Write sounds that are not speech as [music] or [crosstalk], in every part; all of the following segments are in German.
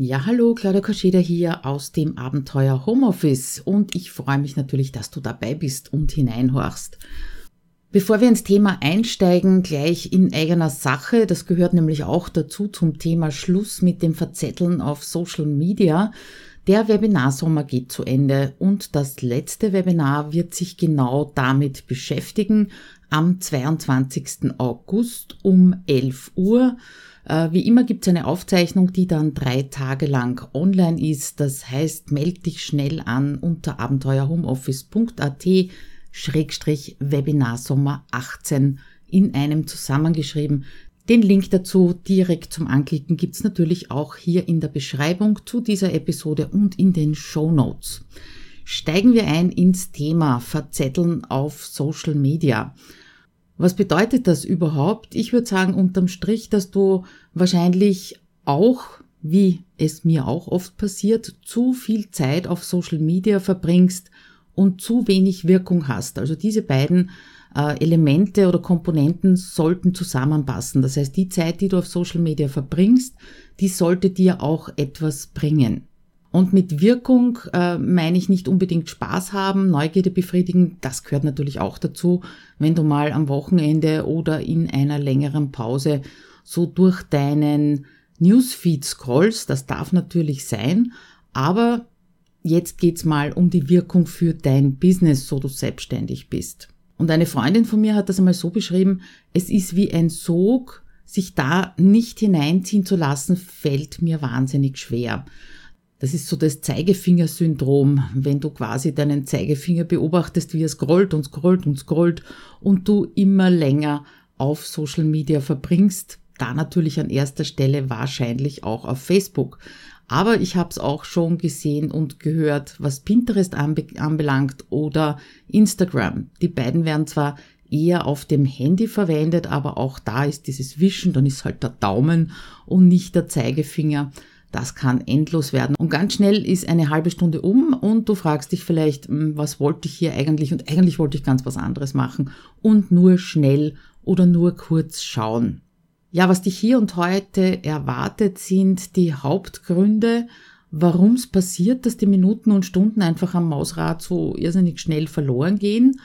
Ja, hallo, Claudia Koscheda hier aus dem Abenteuer Homeoffice und ich freue mich natürlich, dass du dabei bist und hineinhorchst. Bevor wir ins Thema einsteigen, gleich in eigener Sache, das gehört nämlich auch dazu zum Thema Schluss mit dem Verzetteln auf Social Media. Der Webinarsommer geht zu Ende und das letzte Webinar wird sich genau damit beschäftigen am 22. August um 11 Uhr. Äh, wie immer gibt es eine Aufzeichnung, die dann drei Tage lang online ist. Das heißt, meld dich schnell an unter abenteuerhomeoffice.at Schrägstrich Webinar 18 in einem zusammengeschrieben. Den Link dazu direkt zum Anklicken gibt's natürlich auch hier in der Beschreibung zu dieser Episode und in den Show Notes. Steigen wir ein ins Thema Verzetteln auf Social Media. Was bedeutet das überhaupt? Ich würde sagen, unterm Strich, dass du wahrscheinlich auch, wie es mir auch oft passiert, zu viel Zeit auf Social Media verbringst und zu wenig Wirkung hast. Also diese beiden äh, Elemente oder Komponenten sollten zusammenpassen. Das heißt, die Zeit, die du auf Social Media verbringst, die sollte dir auch etwas bringen. Und mit Wirkung äh, meine ich nicht unbedingt Spaß haben, Neugierde befriedigen, das gehört natürlich auch dazu, wenn du mal am Wochenende oder in einer längeren Pause so durch deinen Newsfeed scrollst, das darf natürlich sein, aber jetzt geht's mal um die Wirkung für dein Business, so du selbstständig bist. Und eine Freundin von mir hat das einmal so beschrieben, es ist wie ein Sog, sich da nicht hineinziehen zu lassen, fällt mir wahnsinnig schwer. Das ist so das Zeigefingersyndrom, wenn du quasi deinen Zeigefinger beobachtest, wie er scrollt und scrollt und scrollt und du immer länger auf Social Media verbringst. Da natürlich an erster Stelle wahrscheinlich auch auf Facebook. Aber ich habe es auch schon gesehen und gehört, was Pinterest anbelangt oder Instagram. Die beiden werden zwar eher auf dem Handy verwendet, aber auch da ist dieses Wischen, dann ist halt der Daumen und nicht der Zeigefinger. Das kann endlos werden. Und ganz schnell ist eine halbe Stunde um und du fragst dich vielleicht, hm, was wollte ich hier eigentlich? Und eigentlich wollte ich ganz was anderes machen und nur schnell oder nur kurz schauen. Ja, was dich hier und heute erwartet, sind die Hauptgründe, warum es passiert, dass die Minuten und Stunden einfach am Mausrad so irrsinnig schnell verloren gehen.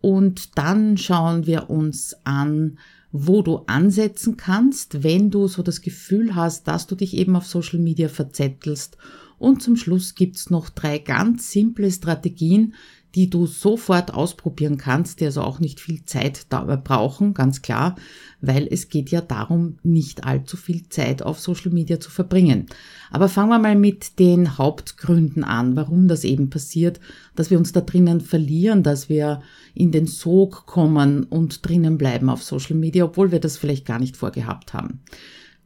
Und dann schauen wir uns an, wo du ansetzen kannst, wenn du so das Gefühl hast, dass du dich eben auf Social Media verzettelst. Und zum Schluss gibt's noch drei ganz simple Strategien, die du sofort ausprobieren kannst, die also auch nicht viel Zeit dabei brauchen, ganz klar, weil es geht ja darum, nicht allzu viel Zeit auf Social Media zu verbringen. Aber fangen wir mal mit den Hauptgründen an, warum das eben passiert, dass wir uns da drinnen verlieren, dass wir in den Sog kommen und drinnen bleiben auf Social Media, obwohl wir das vielleicht gar nicht vorgehabt haben.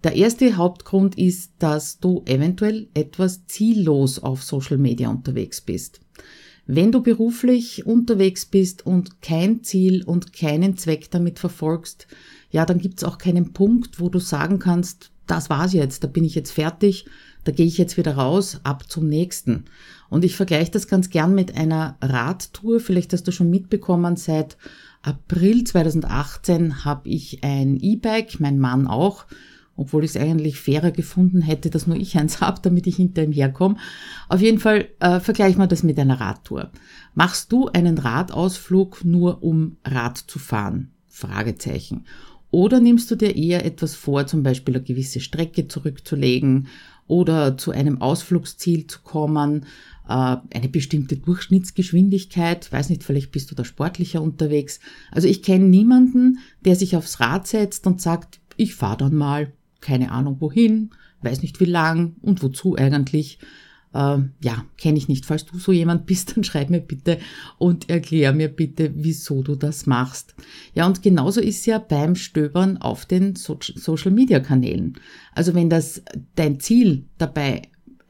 Der erste Hauptgrund ist, dass du eventuell etwas ziellos auf Social Media unterwegs bist. Wenn du beruflich unterwegs bist und kein Ziel und keinen Zweck damit verfolgst, ja, dann gibt's auch keinen Punkt, wo du sagen kannst, das war's jetzt, da bin ich jetzt fertig, da gehe ich jetzt wieder raus, ab zum nächsten. Und ich vergleiche das ganz gern mit einer Radtour. Vielleicht hast du schon mitbekommen, seit April 2018 habe ich ein E-Bike, mein Mann auch obwohl ich es eigentlich fairer gefunden hätte, dass nur ich eins [laughs] habe, damit ich hinter ihm herkomme. Auf jeden Fall äh, vergleichen wir das mit einer Radtour. Machst du einen Radausflug nur um Rad zu fahren? Fragezeichen. Oder nimmst du dir eher etwas vor, zum Beispiel eine gewisse Strecke zurückzulegen oder zu einem Ausflugsziel zu kommen, äh, eine bestimmte Durchschnittsgeschwindigkeit, weiß nicht, vielleicht bist du da sportlicher unterwegs. Also ich kenne niemanden, der sich aufs Rad setzt und sagt, ich fahre dann mal keine Ahnung wohin, weiß nicht wie lang und wozu eigentlich. Äh, ja, kenne ich nicht. Falls du so jemand [laughs] bist, dann schreib mir bitte und erklär mir bitte, wieso du das machst. Ja, und genauso ist ja beim Stöbern auf den so Social Media Kanälen. Also wenn das dein Ziel dabei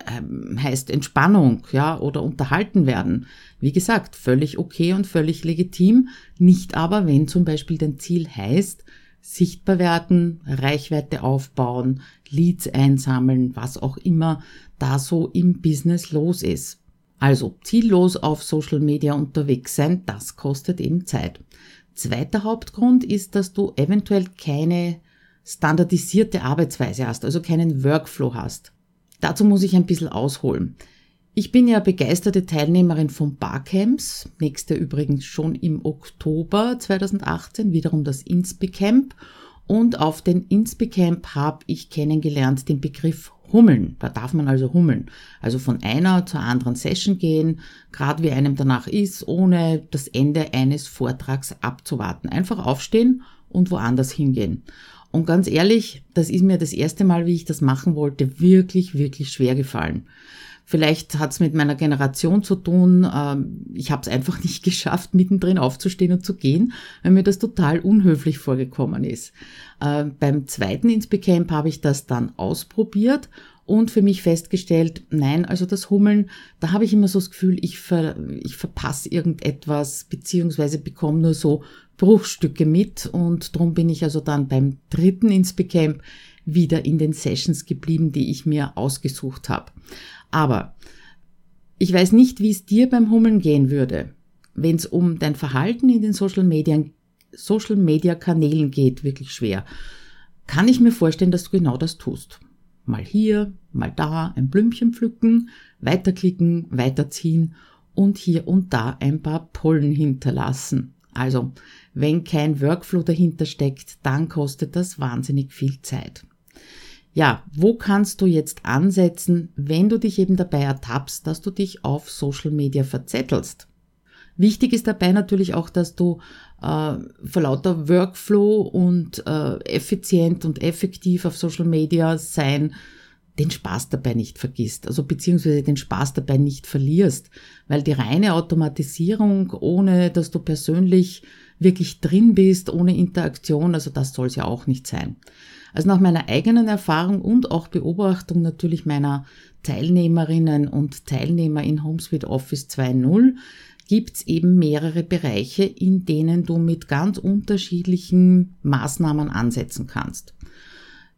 ähm, heißt Entspannung, ja, oder unterhalten werden. Wie gesagt, völlig okay und völlig legitim. Nicht aber, wenn zum Beispiel dein Ziel heißt, sichtbar werden, Reichweite aufbauen, Leads einsammeln, was auch immer da so im Business los ist. Also ziellos auf Social Media unterwegs sein, das kostet eben Zeit. Zweiter Hauptgrund ist, dass du eventuell keine standardisierte Arbeitsweise hast, also keinen Workflow hast. Dazu muss ich ein bisschen ausholen. Ich bin ja begeisterte Teilnehmerin von Barcamps, nächste übrigens schon im Oktober 2018, wiederum das Inspicamp. Und auf den Inspicamp habe ich kennengelernt den Begriff Hummeln. Da darf man also hummeln. Also von einer zur anderen Session gehen, gerade wie einem danach ist, ohne das Ende eines Vortrags abzuwarten. Einfach aufstehen und woanders hingehen. Und ganz ehrlich, das ist mir das erste Mal, wie ich das machen wollte, wirklich, wirklich schwer gefallen. Vielleicht hat es mit meiner Generation zu tun. Ähm, ich habe es einfach [laughs] nicht geschafft, mittendrin aufzustehen und zu gehen, weil mir das total unhöflich vorgekommen ist. Äh, beim zweiten Inspicamp habe ich das dann ausprobiert und für mich festgestellt, nein, also das Hummeln, da habe ich immer so das Gefühl, ich, ver, ich verpasse irgendetwas, beziehungsweise bekomme nur so Bruchstücke mit und darum bin ich also dann beim dritten Inspicamp wieder in den Sessions geblieben, die ich mir ausgesucht habe. Aber ich weiß nicht, wie es dir beim Hummeln gehen würde, wenn es um dein Verhalten in den Social Media, Social Media Kanälen geht, wirklich schwer. Kann ich mir vorstellen, dass du genau das tust. Mal hier, mal da ein Blümchen pflücken, weiterklicken, weiterziehen und hier und da ein paar Pollen hinterlassen. Also, wenn kein Workflow dahinter steckt, dann kostet das wahnsinnig viel Zeit ja, wo kannst du jetzt ansetzen, wenn du dich eben dabei ertappst, dass du dich auf Social Media verzettelst? Wichtig ist dabei natürlich auch, dass du äh, vor lauter Workflow und äh, effizient und effektiv auf Social Media sein, den Spaß dabei nicht vergisst, also beziehungsweise den Spaß dabei nicht verlierst, weil die reine Automatisierung, ohne dass du persönlich wirklich drin bist, ohne Interaktion, also das soll es ja auch nicht sein. Also nach meiner eigenen Erfahrung und auch Beobachtung natürlich meiner Teilnehmerinnen und Teilnehmer in HomeSuite Office 2.0 gibt's eben mehrere Bereiche, in denen du mit ganz unterschiedlichen Maßnahmen ansetzen kannst.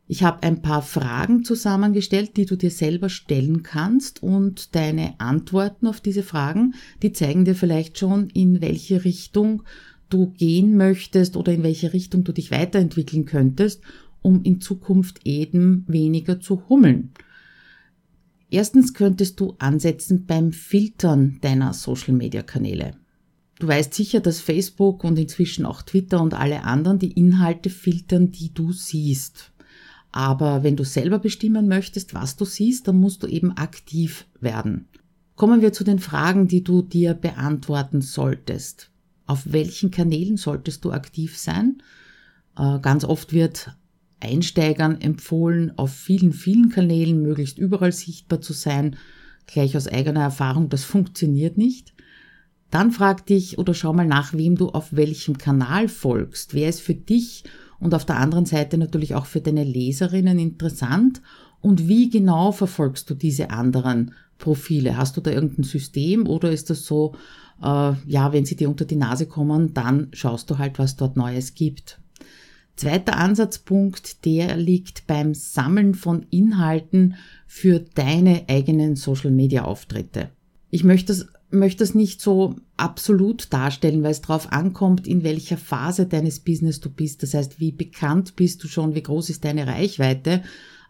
Ich habe ein paar Fragen zusammengestellt, die du dir selber stellen kannst und deine Antworten auf diese Fragen, die zeigen dir vielleicht schon, in welche Richtung du gehen möchtest oder in welche Richtung du dich weiterentwickeln könntest um in Zukunft eben weniger zu hummeln. Erstens könntest du ansetzen beim Filtern deiner Social-Media-Kanäle. Du weißt sicher, dass Facebook und inzwischen auch Twitter und alle anderen die Inhalte filtern, die du siehst. Aber wenn du selber bestimmen möchtest, was du siehst, dann musst du eben aktiv werden. Kommen wir zu den Fragen, die du dir beantworten solltest. Auf welchen Kanälen solltest du aktiv sein? Äh, ganz oft wird Einsteigern empfohlen, auf vielen, vielen Kanälen möglichst überall sichtbar zu sein. Gleich aus eigener Erfahrung, das funktioniert nicht. Dann frag dich oder schau mal nach, wem du auf welchem Kanal folgst. Wer ist für dich und auf der anderen Seite natürlich auch für deine Leserinnen interessant und wie genau verfolgst du diese anderen Profile? Hast du da irgendein System oder ist das so, äh, ja, wenn sie dir unter die Nase kommen, dann schaust du halt, was dort Neues gibt. Zweiter Ansatzpunkt, der liegt beim Sammeln von Inhalten für deine eigenen Social-Media-Auftritte. Ich möchte das, möchte das nicht so absolut darstellen, weil es darauf ankommt, in welcher Phase deines Business du bist. Das heißt, wie bekannt bist du schon, wie groß ist deine Reichweite.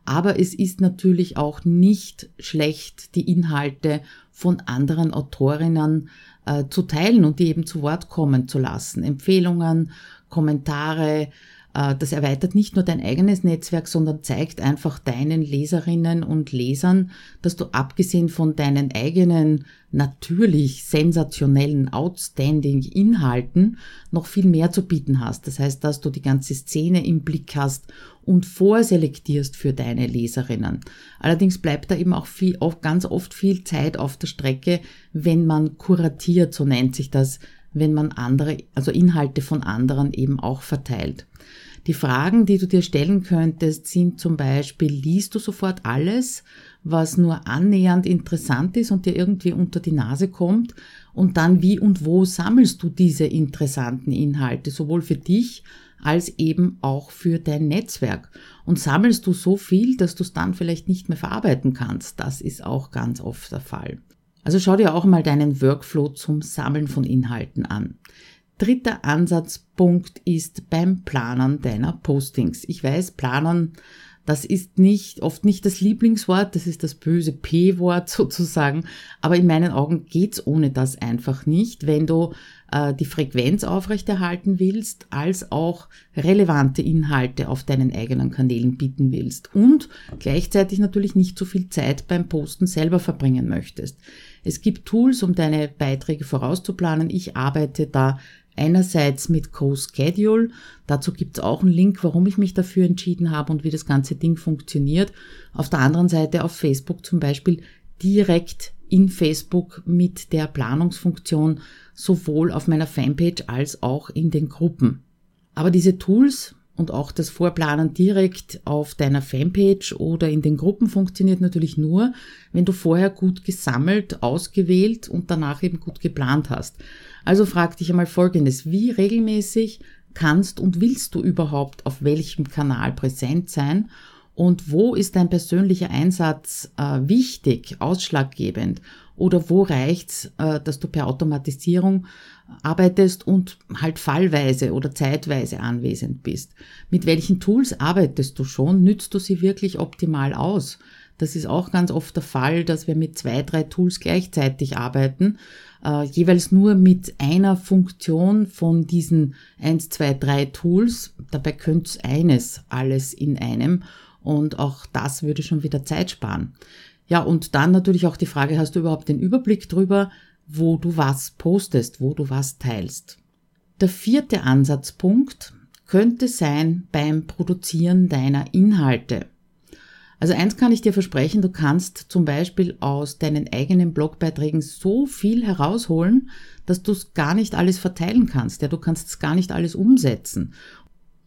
Aber es ist natürlich auch nicht schlecht, die Inhalte von anderen Autorinnen äh, zu teilen und die eben zu Wort kommen zu lassen. Empfehlungen, Kommentare, das erweitert nicht nur dein eigenes Netzwerk, sondern zeigt einfach deinen Leserinnen und Lesern, dass du abgesehen von deinen eigenen natürlich sensationellen, outstanding Inhalten noch viel mehr zu bieten hast. Das heißt, dass du die ganze Szene im Blick hast und vorselektierst für deine Leserinnen. Allerdings bleibt da eben auch viel, auch ganz oft viel Zeit auf der Strecke, wenn man kuratiert, so nennt sich das, wenn man andere, also Inhalte von anderen eben auch verteilt. Die Fragen, die du dir stellen könntest, sind zum Beispiel, liest du sofort alles, was nur annähernd interessant ist und dir irgendwie unter die Nase kommt? Und dann, wie und wo sammelst du diese interessanten Inhalte, sowohl für dich als eben auch für dein Netzwerk? Und sammelst du so viel, dass du es dann vielleicht nicht mehr verarbeiten kannst? Das ist auch ganz oft der Fall. Also schau dir auch mal deinen Workflow zum Sammeln von Inhalten an. Dritter Ansatzpunkt ist beim Planern deiner Postings. Ich weiß, Planern, Das ist nicht, oft nicht das Lieblingswort, das ist das böse P-Wort [laughs] sozusagen, aber in meinen Augen geht's ohne das einfach nicht, wenn du äh, die Frequenz aufrechterhalten willst, als auch relevante Inhalte auf deinen eigenen Kanälen bieten willst und gleichzeitig natürlich nicht so viel Zeit beim Posten selber verbringen möchtest. Es gibt Tools, um deine Beiträge vorauszuplanen. Ich arbeite da einerseits mit CoSchedule. Dazu gibt's auch einen Link, warum ich mich dafür entschieden habe und wie das ganze Ding funktioniert. Auf der anderen Seite auf Facebook zum Beispiel direkt in Facebook mit der Planungsfunktion sowohl auf meiner Fanpage als auch in den Gruppen. Aber diese Tools und auch das Vorplanen direkt auf deiner Fanpage oder in den Gruppen funktioniert natürlich nur, wenn du vorher gut gesammelt, ausgewählt und danach eben gut geplant hast. Also frag dich einmal Folgendes. Wie regelmäßig kannst und willst du überhaupt auf welchem Kanal präsent sein? Und wo ist dein persönlicher Einsatz äh, wichtig, ausschlaggebend? Oder wo reicht's, äh, dass du per Automatisierung arbeitest und halt fallweise oder zeitweise anwesend bist? Mit welchen Tools arbeitest du schon? Nützt du sie wirklich optimal aus? Das ist auch ganz oft der Fall, dass wir mit zwei, drei Tools gleichzeitig arbeiten, äh, jeweils nur mit einer Funktion von diesen eins, zwei, drei Tools. Dabei könnte eines alles in einem und auch das würde schon wieder Zeit sparen. Ja, und dann natürlich auch die Frage, hast du überhaupt den Überblick drüber, wo du was postest, wo du was teilst? Der vierte Ansatzpunkt könnte sein beim Produzieren deiner Inhalte. Also eins kann ich dir versprechen, du kannst zum Beispiel aus deinen eigenen Blogbeiträgen so viel herausholen, dass du es gar nicht alles verteilen kannst. Ja, du kannst es gar nicht alles umsetzen.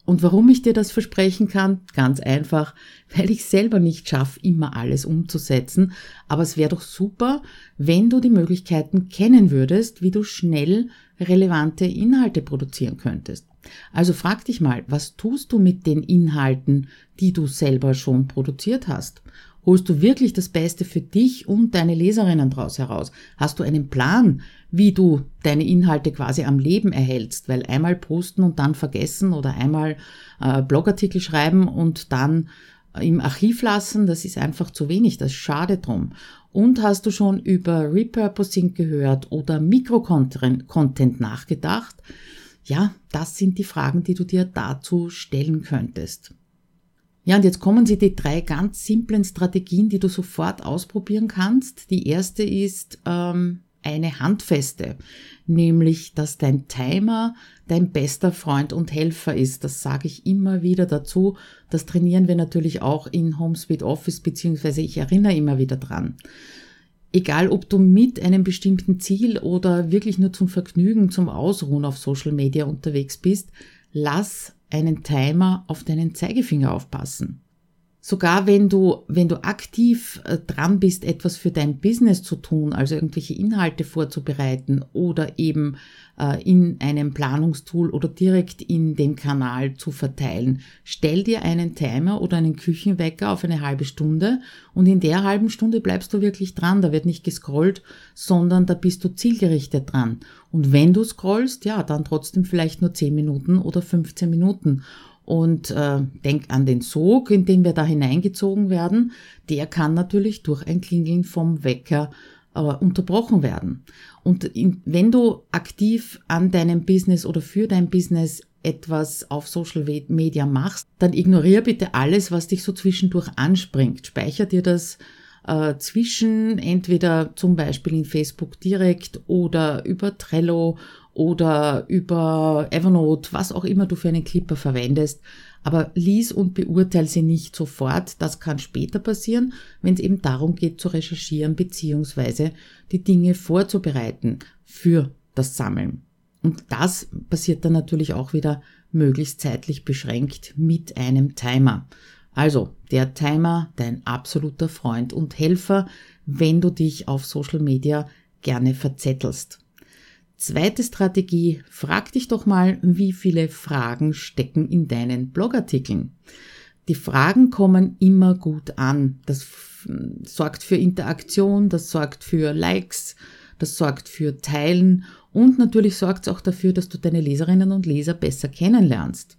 Und warum ich dir das versprechen kann? Ganz einfach, weil ich selber nicht schaffe, immer alles umzusetzen. Aber es wäre doch super, wenn du die Möglichkeiten kennen würdest, wie du schnell relevante Inhalte produzieren könntest. Also frag dich mal, was tust du mit den Inhalten, die du selber schon produziert hast? Holst du wirklich das Beste für dich und deine Leserinnen daraus heraus? Hast du einen Plan, wie du deine Inhalte quasi am Leben erhältst? Weil einmal posten und dann vergessen oder einmal äh, Blogartikel schreiben und dann im Archiv lassen, das ist einfach zu wenig, das schade drum. Und hast du schon über Repurposing gehört oder Mikrocontent nachgedacht? Ja, das sind die Fragen, die du dir dazu stellen könntest. Ja, und jetzt kommen sie die drei ganz simplen Strategien, die du sofort ausprobieren kannst. Die erste ist ähm, eine handfeste, nämlich dass dein Timer dein bester Freund und Helfer ist. Das sage ich immer wieder dazu. Das trainieren wir natürlich auch in HomeSuite Office, beziehungsweise ich erinnere immer wieder dran. Egal, ob du mit einem bestimmten Ziel oder wirklich nur zum Vergnügen, zum Ausruhen auf Social Media unterwegs bist, lass einen Timer auf deinen Zeigefinger aufpassen. Sogar wenn du, wenn du aktiv äh, dran bist, etwas für dein Business zu tun, also irgendwelche Inhalte vorzubereiten oder eben äh, in einem Planungstool oder direkt in dem Kanal zu verteilen, stell dir einen Timer oder einen Küchenwecker auf eine halbe Stunde und in der halben Stunde bleibst du wirklich dran. Da wird nicht gescrollt, sondern da bist du zielgerichtet dran. Und wenn du scrollst, ja, dann trotzdem vielleicht nur 10 Minuten oder 15 Minuten. Und äh, denk an den Sog, in den wir da hineingezogen werden. Der kann natürlich durch ein Klingeln vom Wecker äh, unterbrochen werden. Und in, wenn du aktiv an deinem Business oder für dein Business etwas auf Social Media machst, dann ignoriere bitte alles, was dich so zwischendurch anspringt. Speicher dir das äh, zwischen, entweder zum Beispiel in Facebook direkt oder über Trello oder über Evernote, was auch immer du für einen Clipper verwendest. Aber lies und beurteile sie nicht sofort. Das kann später passieren, wenn es eben darum geht zu recherchieren beziehungsweise die Dinge vorzubereiten für das Sammeln. Und das passiert dann natürlich auch wieder möglichst zeitlich beschränkt mit einem Timer. Also der Timer, dein absoluter Freund und Helfer, wenn du dich auf Social Media gerne verzettelst. Zweite Strategie, frag dich doch mal, wie viele Fragen stecken in deinen Blogartikeln. Die Fragen kommen immer gut an. Das sorgt für Interaktion, das sorgt für Likes, das sorgt für Teilen und natürlich sorgt es auch dafür, dass du deine Leserinnen und Leser besser kennenlernst.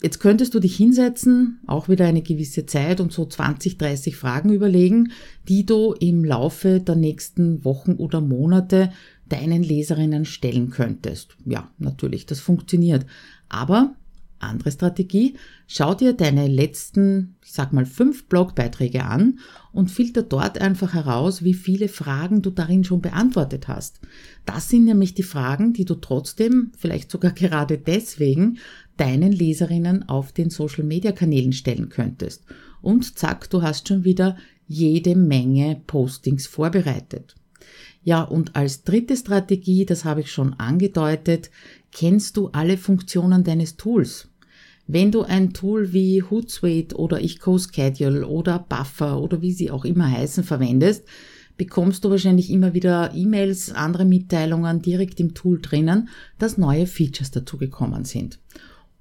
Jetzt könntest du dich hinsetzen, auch wieder eine gewisse Zeit und so 20, 30 Fragen überlegen, die du im Laufe der nächsten Wochen oder Monate deinen Leserinnen stellen könntest. Ja, natürlich, das funktioniert. Aber andere Strategie, schau dir deine letzten, ich sag mal, fünf Blogbeiträge an und filter dort einfach heraus, wie viele Fragen du darin schon beantwortet hast. Das sind nämlich die Fragen, die du trotzdem, vielleicht sogar gerade deswegen, deinen Leserinnen auf den Social Media Kanälen stellen könntest. Und zack, du hast schon wieder jede Menge Postings vorbereitet. Ja, und als dritte Strategie, das habe ich schon angedeutet, kennst du alle Funktionen deines Tools. Wenn du ein Tool wie Hootsuite oder EcoSchedule oder Buffer oder wie sie auch immer heißen verwendest, bekommst du wahrscheinlich immer wieder E-Mails, andere Mitteilungen direkt im Tool drinnen, dass neue Features dazugekommen sind.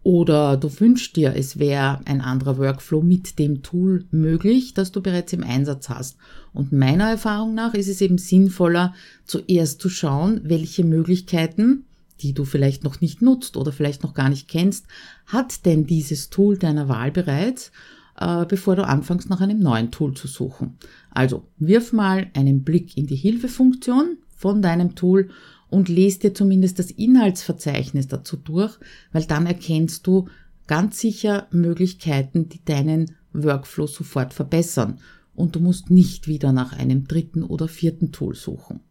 Oder du wünschst dir, es wäre ein anderer Workflow mit dem Tool möglich, das du bereits im Einsatz hast. Und meiner Erfahrung nach ist es eben sinnvoller, zuerst zu schauen, welche Möglichkeiten, die du vielleicht noch nicht nutzt oder vielleicht noch gar nicht kennst, hat denn dieses Tool deiner Wahl bereits, äh, bevor du anfängst, nach einem neuen Tool zu suchen. Also wirf mal einen Blick in die Hilfefunktion von deinem Tool und lest dir zumindest das Inhaltsverzeichnis dazu durch, weil dann erkennst du ganz sicher Möglichkeiten, die deinen Workflow sofort verbessern und du musst nicht wieder nach einem dritten oder vierten Tool suchen.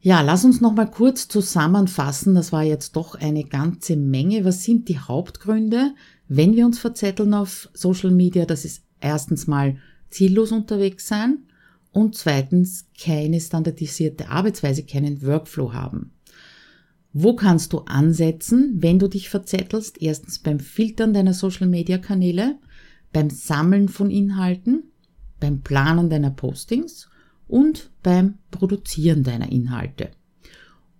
Ja, lass uns noch mal kurz zusammenfassen. Das war jetzt doch eine ganze Menge. Was sind die Hauptgründe, wenn wir uns verzetteln auf Social Media? Das ist erstens mal ziellos unterwegs sein und zweitens keine standardisierte Arbeitsweise, keinen Workflow haben. Wo kannst du ansetzen, wenn du dich verzettelst? Erstens beim Filtern deiner Social-Media-Kanäle, beim Sammeln von Inhalten, beim Planen deiner Postings und beim Produzieren deiner Inhalte.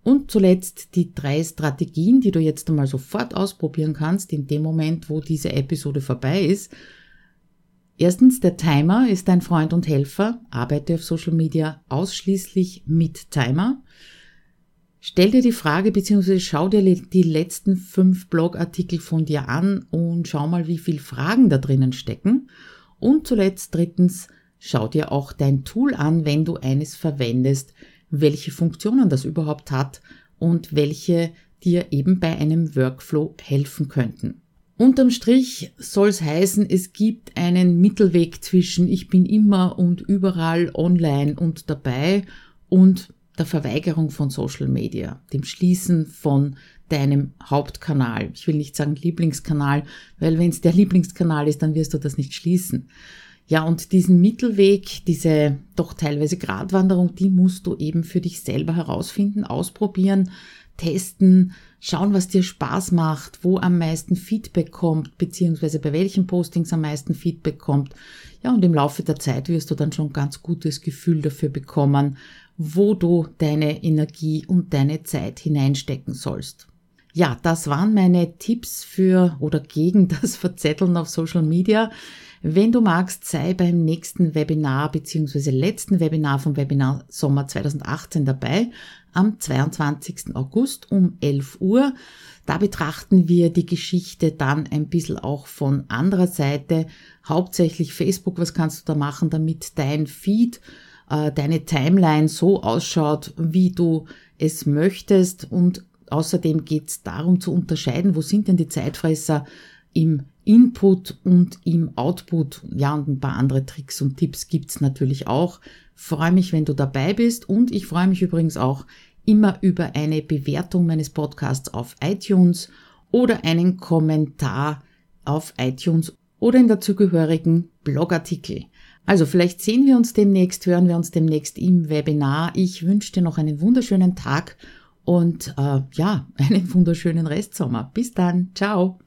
Und zuletzt die drei Strategien, die du jetzt einmal sofort ausprobieren kannst, in dem Moment, wo diese Episode vorbei ist, Erstens, der Timer ist dein Freund und Helfer. Arbeite auf Social Media ausschließlich mit Timer. Stell dir die Frage bzw. schau dir die letzten fünf Blogartikel von dir an und schau mal, wie viel Fragen da drinnen stecken. Und zuletzt drittens, schau dir auch dein Tool an, wenn du eines verwendest, welche Funktionen das überhaupt hat und welche dir eben bei einem Workflow helfen könnten. Unterm Strich soll es heißen, es gibt einen Mittelweg zwischen ich bin immer und überall online und dabei und der Verweigerung von Social Media, dem Schließen von deinem Hauptkanal. Ich will nicht sagen Lieblingskanal, weil wenn es der Lieblingskanal ist, dann wirst du das nicht schließen. Ja, und diesen Mittelweg, diese doch teilweise Gratwanderung, die musst du eben für dich selber herausfinden, ausprobieren, testen, schauen, was dir Spaß macht, wo am meisten Feedback kommt, beziehungsweise bei welchen Postings am meisten Feedback kommt. Ja, und im Laufe der Zeit wirst du dann schon ganz gutes Gefühl dafür bekommen, wo du deine Energie und deine Zeit hineinstecken sollst. Ja, das waren meine Tipps für oder gegen [laughs] das Verzetteln auf Social Media. Wenn du magst, sei beim nächsten Webinar bzw. letzten Webinar vom Webinar Sommer 2018 dabei am 22. August um 11 Uhr. Da betrachten wir die Geschichte dann ein bisschen auch von anderer Seite, hauptsächlich Facebook, was kannst du da machen, damit dein Feed, äh, deine Timeline so ausschaut, wie du es möchtest und außerdem geht es darum zu unterscheiden, wo sind denn die Zeitfresser im Input und im Output. Ja, und ein paar andere Tricks und Tipps gibt's natürlich auch. Freue mich, wenn du dabei bist und ich freue mich übrigens auch immer über eine Bewertung meines Podcasts auf iTunes oder einen Kommentar auf iTunes oder in der zugehörigen Blogartikel. Also vielleicht sehen wir uns demnächst, hören wir uns demnächst im Webinar. Ich wünsche dir noch einen wunderschönen Tag und äh, ja, [laughs] einen wunderschönen Restsommer. Bis dann, ciao.